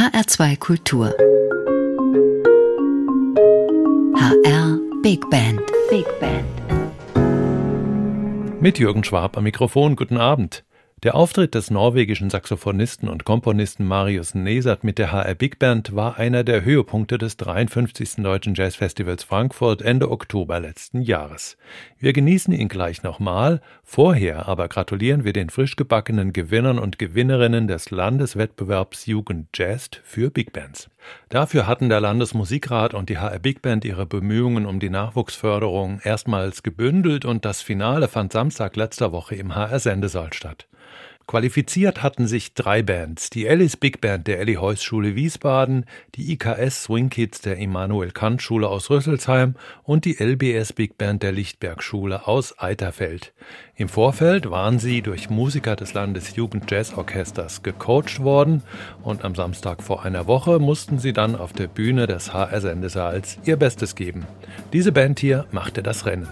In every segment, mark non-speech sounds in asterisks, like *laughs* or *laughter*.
HR2 Kultur. HR Big Band. Big Band. Mit Jürgen Schwab am Mikrofon. Guten Abend. Der Auftritt des norwegischen Saxophonisten und Komponisten Marius Nesert mit der HR Big Band war einer der Höhepunkte des 53. Deutschen Jazzfestivals Frankfurt Ende Oktober letzten Jahres. Wir genießen ihn gleich nochmal, vorher aber gratulieren wir den frisch gebackenen Gewinnern und Gewinnerinnen des Landeswettbewerbs Jugend Jazz für Big Bands. Dafür hatten der Landesmusikrat und die HR Big Band ihre Bemühungen um die Nachwuchsförderung erstmals gebündelt und das Finale fand Samstag letzter Woche im HR Sendesaal statt. Qualifiziert hatten sich drei Bands: die Ellis Big Band der Elli Heuss Schule Wiesbaden, die IKS Swing Kids der Immanuel Kant Schule aus Rüsselsheim und die LBS Big Band der Lichtberg Schule aus Eiterfeld. Im Vorfeld waren sie durch Musiker des Jazz Orchesters gecoacht worden und am Samstag vor einer Woche mussten sie dann auf der Bühne des HR Sendesaals ihr Bestes geben. Diese Band hier machte das Rennen.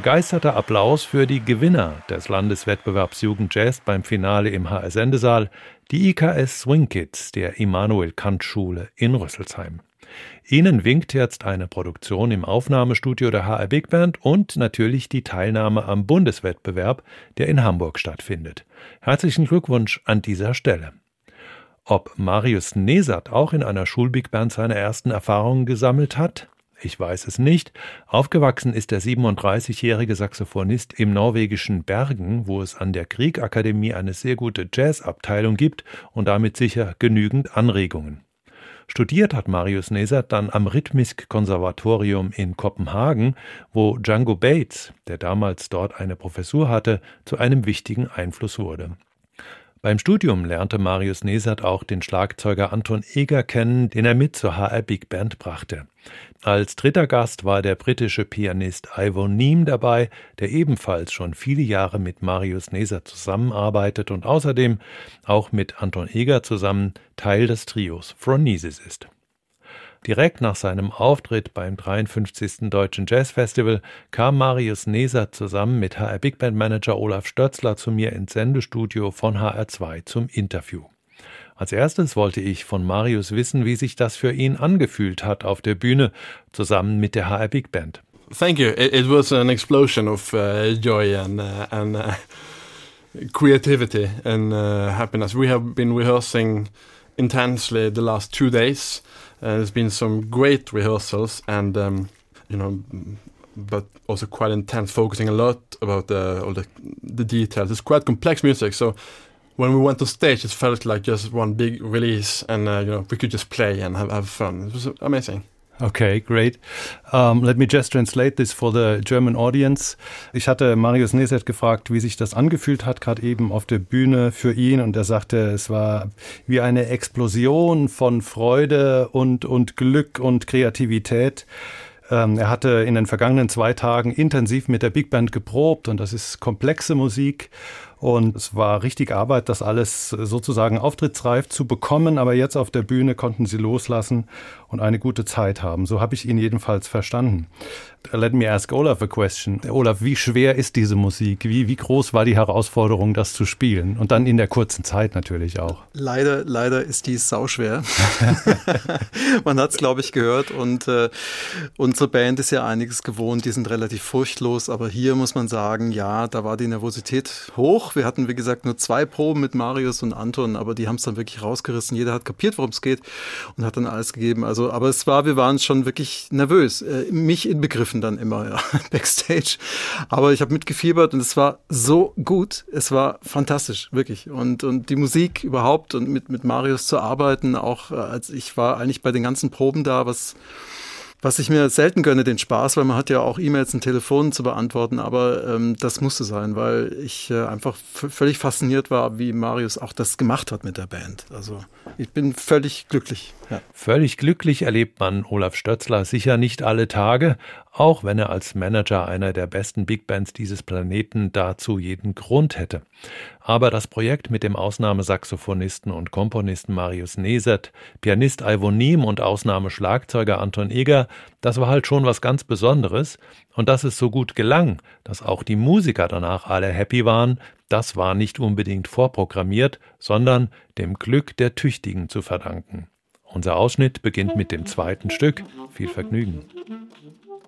Begeisterter Applaus für die Gewinner des Landeswettbewerbs Jugend Jazz beim Finale im HR Sendesaal, die IKS Swing Kids der Immanuel Kant Schule in Rüsselsheim. Ihnen winkt jetzt eine Produktion im Aufnahmestudio der HR Big Band und natürlich die Teilnahme am Bundeswettbewerb, der in Hamburg stattfindet. Herzlichen Glückwunsch an dieser Stelle. Ob Marius Nesert auch in einer Schulbig Band seine ersten Erfahrungen gesammelt hat, ich weiß es nicht. Aufgewachsen ist der 37-jährige Saxophonist im norwegischen Bergen, wo es an der Kriegakademie eine sehr gute Jazzabteilung gibt und damit sicher genügend Anregungen. Studiert hat Marius Neser dann am Rhythmisk-Konservatorium in Kopenhagen, wo Django Bates, der damals dort eine Professur hatte, zu einem wichtigen Einfluss wurde. Beim Studium lernte Marius Nesert auch den Schlagzeuger Anton Eger kennen, den er mit zur HR Big Band brachte. Als dritter Gast war der britische Pianist Ivo Neem dabei, der ebenfalls schon viele Jahre mit Marius Nesert zusammenarbeitet und außerdem auch mit Anton Eger zusammen Teil des Trios Phronesis ist. Direkt nach seinem Auftritt beim 53. Deutschen Jazz Festival kam Marius Neser zusammen mit HR Big Band Manager Olaf Stötzler zu mir ins Sendestudio von HR2 zum Interview. Als erstes wollte ich von Marius wissen, wie sich das für ihn angefühlt hat auf der Bühne zusammen mit der HR Big Band. Thank you. It, it was an explosion of uh, joy and uh, and uh, creativity and uh, happiness. We have been rehearsing intensely the last two days. Uh, there's been some great rehearsals and um, you know, but also quite intense, focusing a lot about the, all the the details. It's quite complex music, so when we went on stage, it felt like just one big release, and uh, you know we could just play and have, have fun. It was amazing. Okay, great. Um, let me just translate this for the German audience. Ich hatte Marius Neset gefragt, wie sich das angefühlt hat, gerade eben auf der Bühne für ihn. Und er sagte, es war wie eine Explosion von Freude und, und Glück und Kreativität. Ähm, er hatte in den vergangenen zwei Tagen intensiv mit der Big Band geprobt und das ist komplexe Musik. Und es war richtig Arbeit, das alles sozusagen auftrittsreif zu bekommen. Aber jetzt auf der Bühne konnten sie loslassen und eine gute Zeit haben. So habe ich ihn jedenfalls verstanden. Let me ask Olaf a question. Olaf, wie schwer ist diese Musik? Wie, wie groß war die Herausforderung, das zu spielen? Und dann in der kurzen Zeit natürlich auch. Leider, leider ist die sauschwer. *laughs* *laughs* Man hat es, glaube ich, gehört. Und äh, unsere Band ist ja einiges gewohnt. Die sind relativ furchtlos. Aber hier muss man sagen, ja, da war die Nervosität hoch. Wir hatten, wie gesagt, nur zwei Proben mit Marius und Anton, aber die haben es dann wirklich rausgerissen. Jeder hat kapiert, worum es geht und hat dann alles gegeben. Also, aber es war, wir waren schon wirklich nervös. Äh, mich inbegriffen dann immer, ja, *laughs* backstage. Aber ich habe mitgefiebert und es war so gut. Es war fantastisch, wirklich. Und, und die Musik überhaupt und mit, mit Marius zu arbeiten, auch äh, als ich war eigentlich bei den ganzen Proben da, was was ich mir selten gönne, den Spaß, weil man hat ja auch E-Mails und Telefonen zu beantworten, aber ähm, das musste sein, weil ich äh, einfach völlig fasziniert war, wie Marius auch das gemacht hat mit der Band. Also ich bin völlig glücklich. Ja. Völlig glücklich erlebt man Olaf Stötzler sicher nicht alle Tage, auch wenn er als Manager einer der besten Big Bands dieses Planeten dazu jeden Grund hätte. Aber das Projekt mit dem Ausnahmesaxophonisten und Komponisten Marius Nesert, Pianist Ivo Niem und Ausnahmeschlagzeuger Anton Eger, das war halt schon was ganz Besonderes. Und dass es so gut gelang, dass auch die Musiker danach alle happy waren, das war nicht unbedingt vorprogrammiert, sondern dem Glück der Tüchtigen zu verdanken. Unser Ausschnitt beginnt mit dem zweiten Stück. Viel Vergnügen.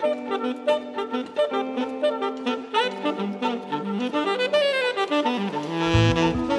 thank you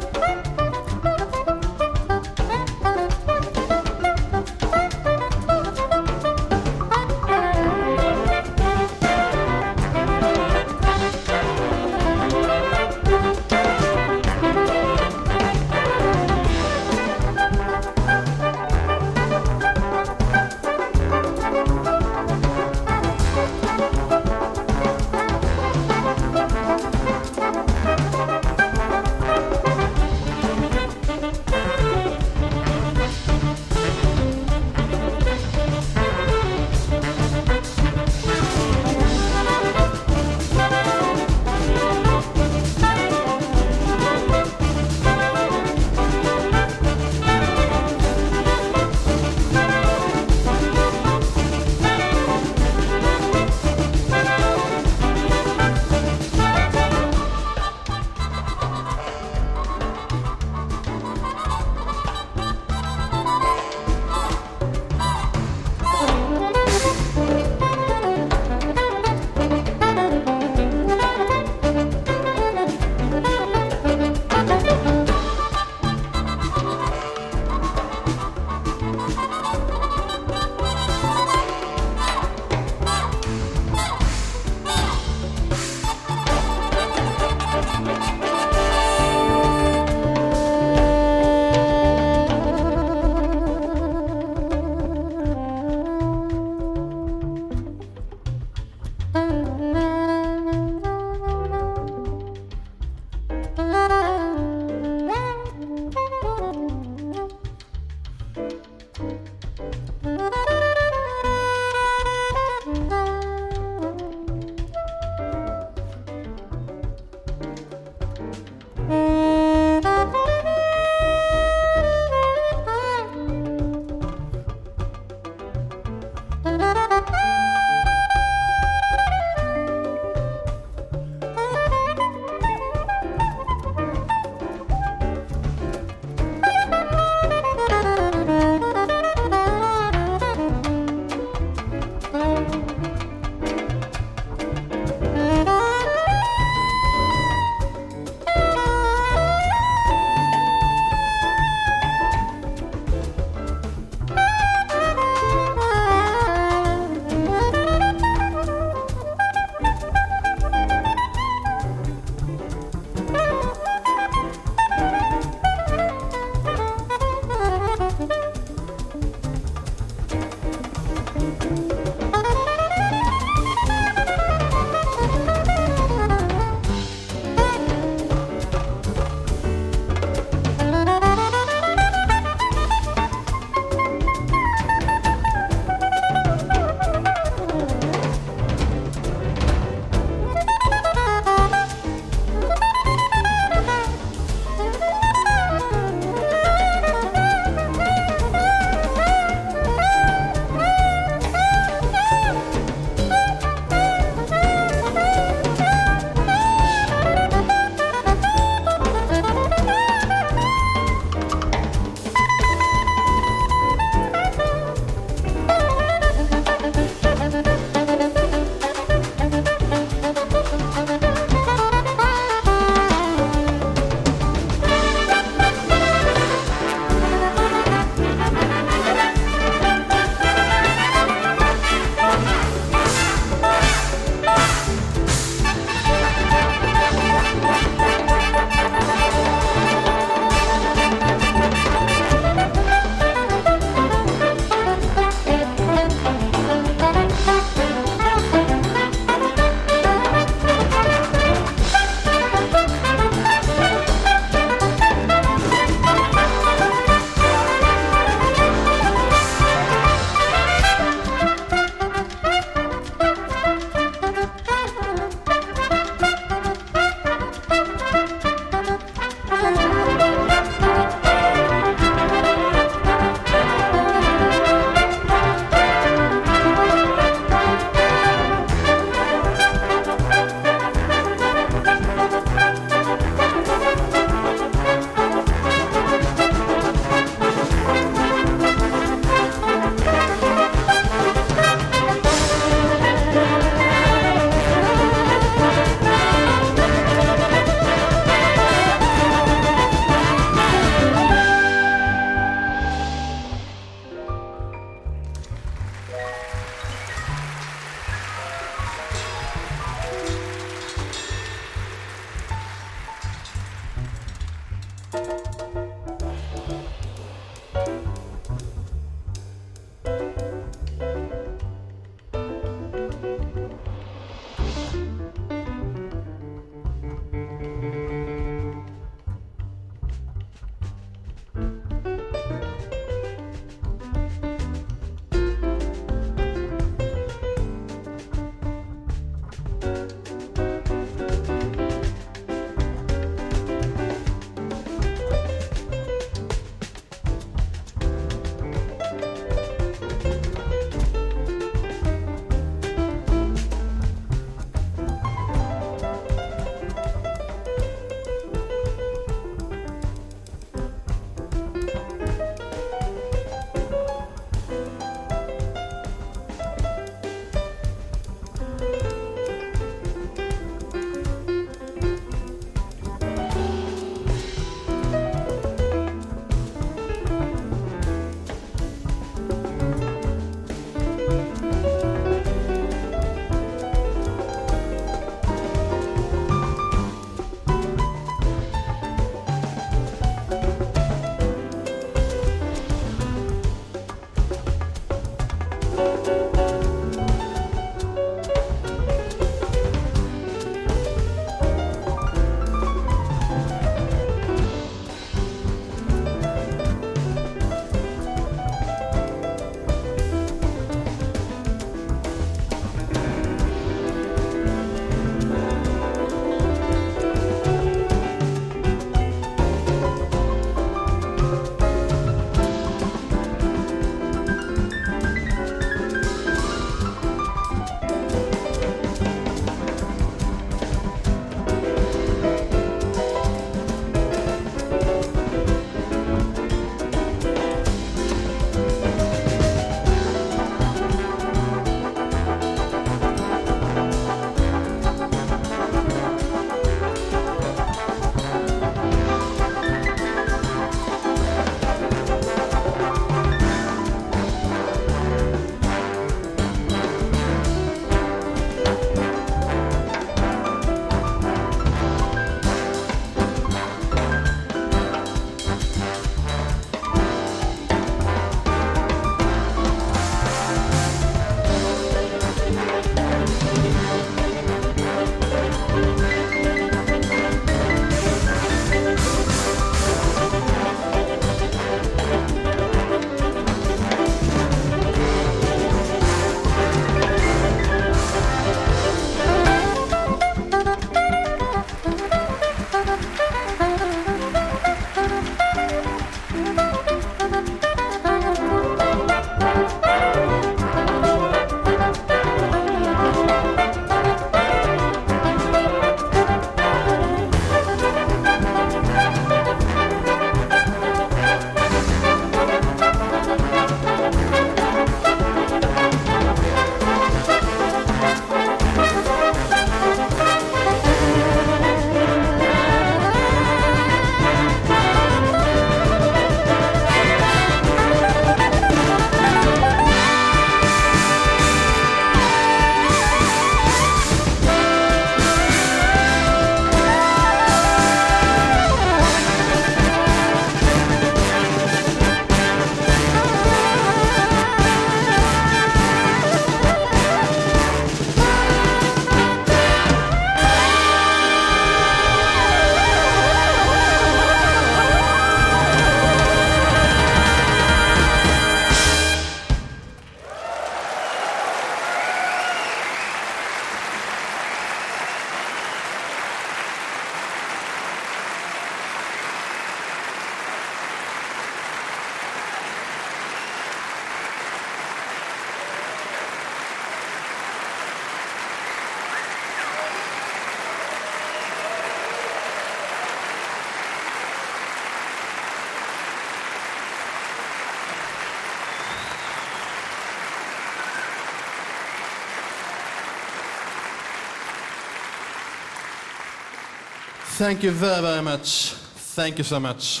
Thank you very, very much. Thank you so much.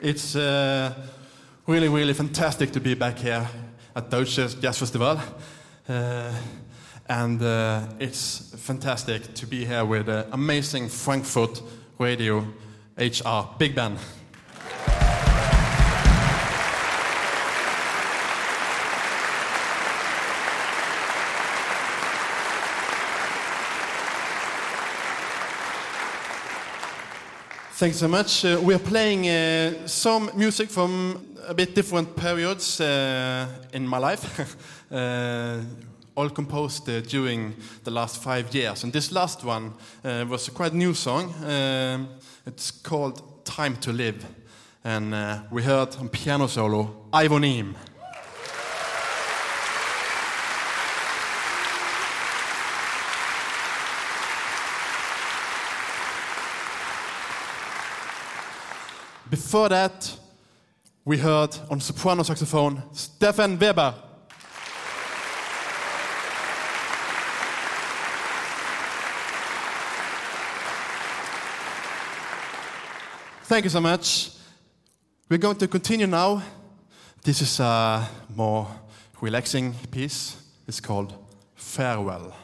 It's uh, really, really fantastic to be back here at Deutsche Jazz Festival. Uh, and uh, it's fantastic to be here with uh, amazing Frankfurt Radio HR Big Band. Thanks so much. Uh, we are playing uh, some music from a bit different periods uh, in my life, *laughs* uh, all composed uh, during the last five years. And this last one uh, was a quite new song. It's called Time to Live. And we heard on piano solo Ivo Before that, we heard on soprano saxophone Stefan Weber. Thank you so much. We're going to continue now. This is a more relaxing piece. It's called Farewell.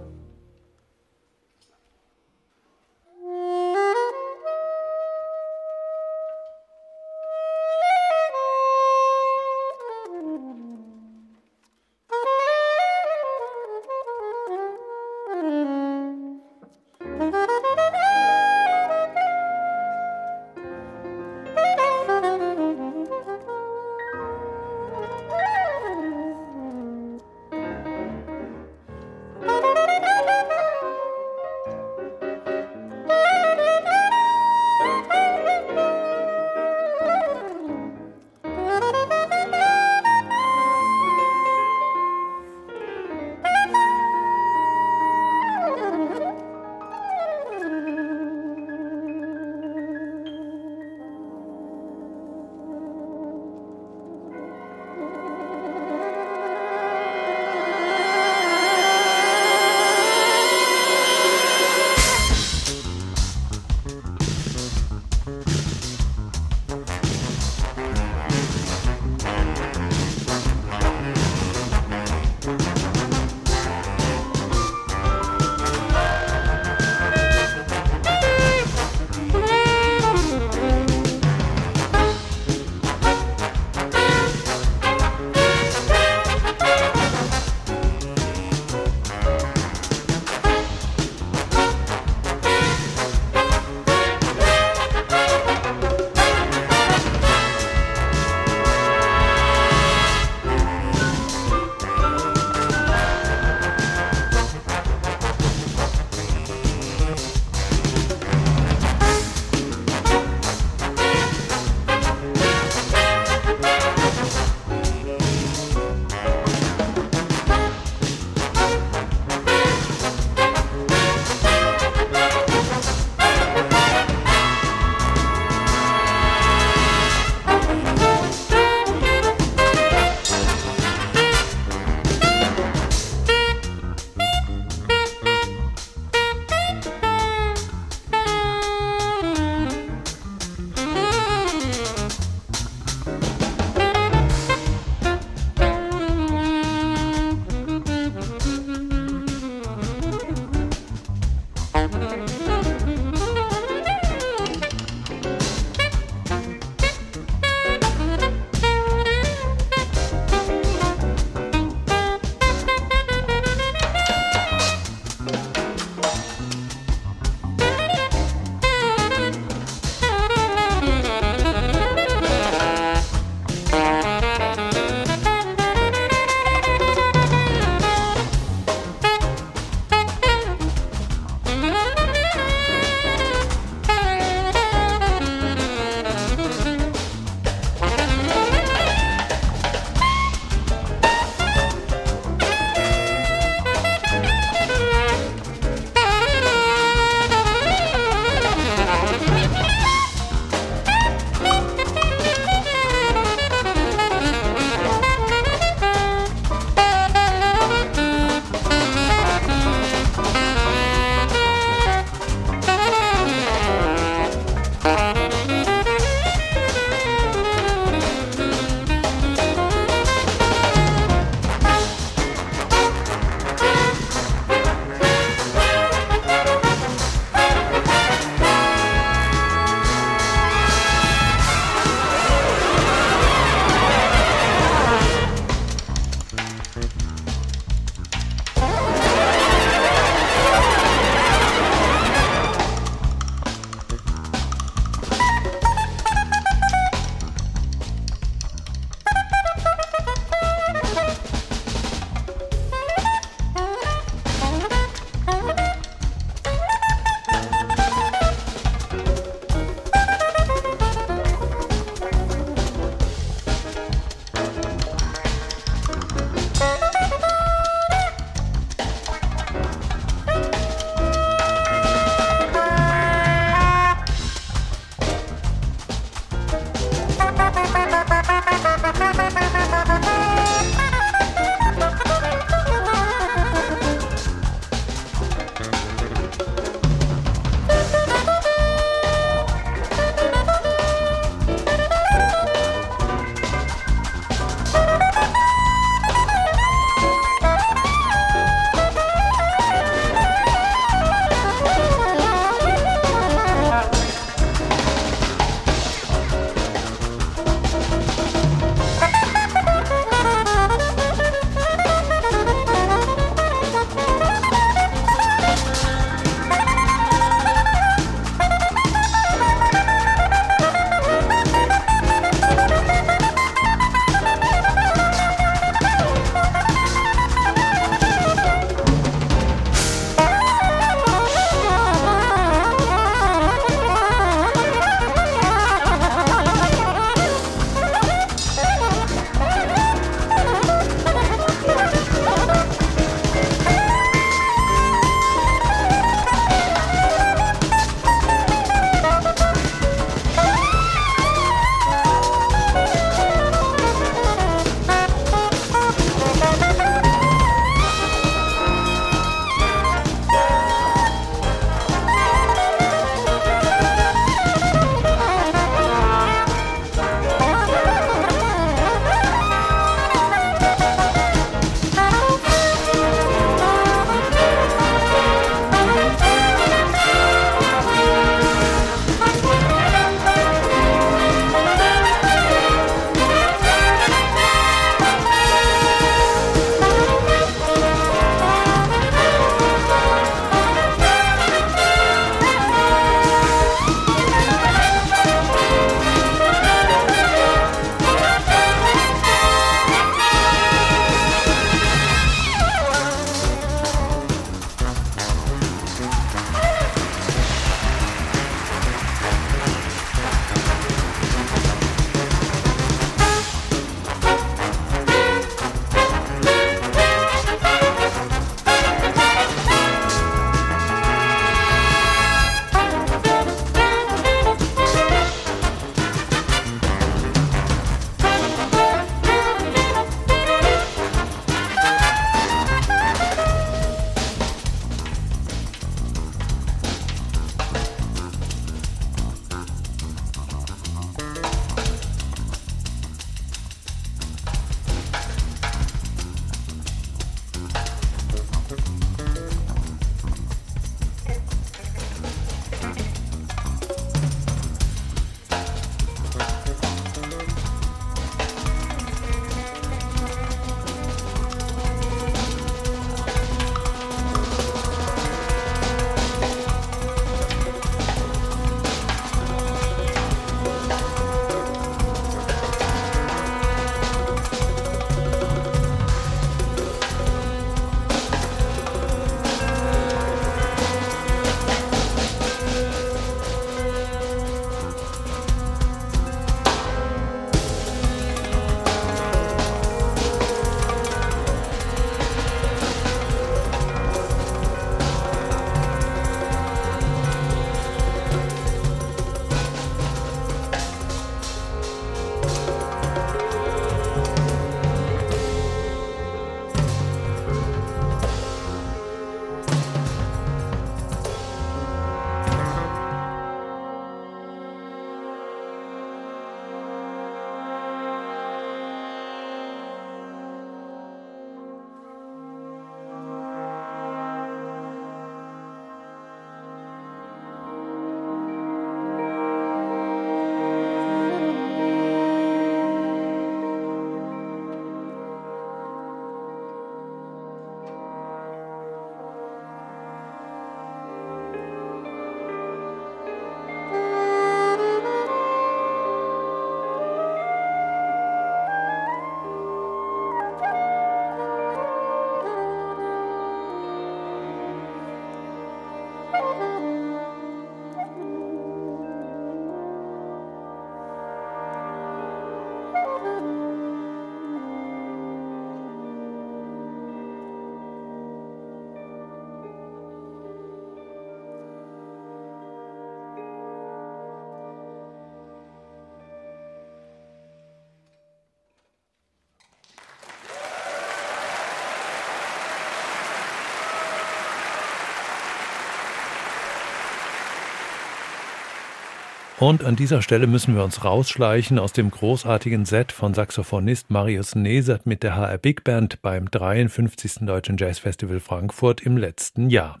Und an dieser Stelle müssen wir uns rausschleichen aus dem großartigen Set von Saxophonist Marius Nesert mit der HR Big Band beim 53. Deutschen Jazz Festival Frankfurt im letzten Jahr.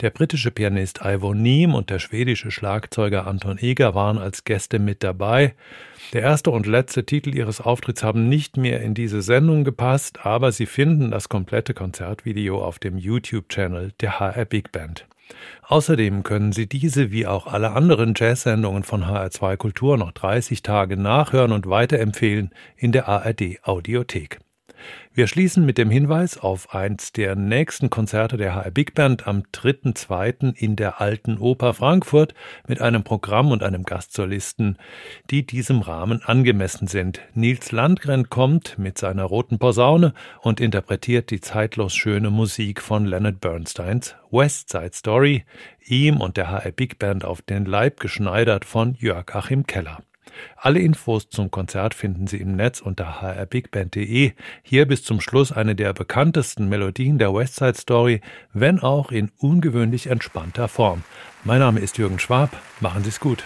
Der britische Pianist Ivo Niem und der schwedische Schlagzeuger Anton Eger waren als Gäste mit dabei. Der erste und letzte Titel ihres Auftritts haben nicht mehr in diese Sendung gepasst, aber Sie finden das komplette Konzertvideo auf dem YouTube-Channel der HR Big Band. Außerdem können Sie diese wie auch alle anderen Jazz-Sendungen von HR2 Kultur noch 30 Tage nachhören und weiterempfehlen in der ARD Audiothek. Wir schließen mit dem Hinweis auf eins der nächsten Konzerte der HR Big Band am 3.2. in der Alten Oper Frankfurt mit einem Programm und einem Gastsolisten, die diesem Rahmen angemessen sind. Nils Landgren kommt mit seiner roten Posaune und interpretiert die zeitlos schöne Musik von Leonard Bernsteins West Side Story, ihm und der HR Big Band auf den Leib geschneidert von Jörg Achim Keller. Alle Infos zum Konzert finden Sie im Netz unter hrbigband.de. Hier bis zum Schluss eine der bekanntesten Melodien der West Side Story, wenn auch in ungewöhnlich entspannter Form. Mein Name ist Jürgen Schwab. Machen Sie es gut.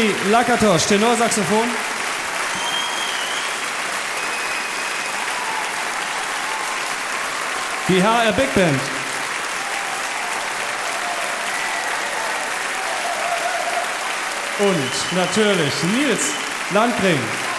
Tony Lakatos, Tenorsaxophon. Die HR Big Band. Und natürlich Nils Landring.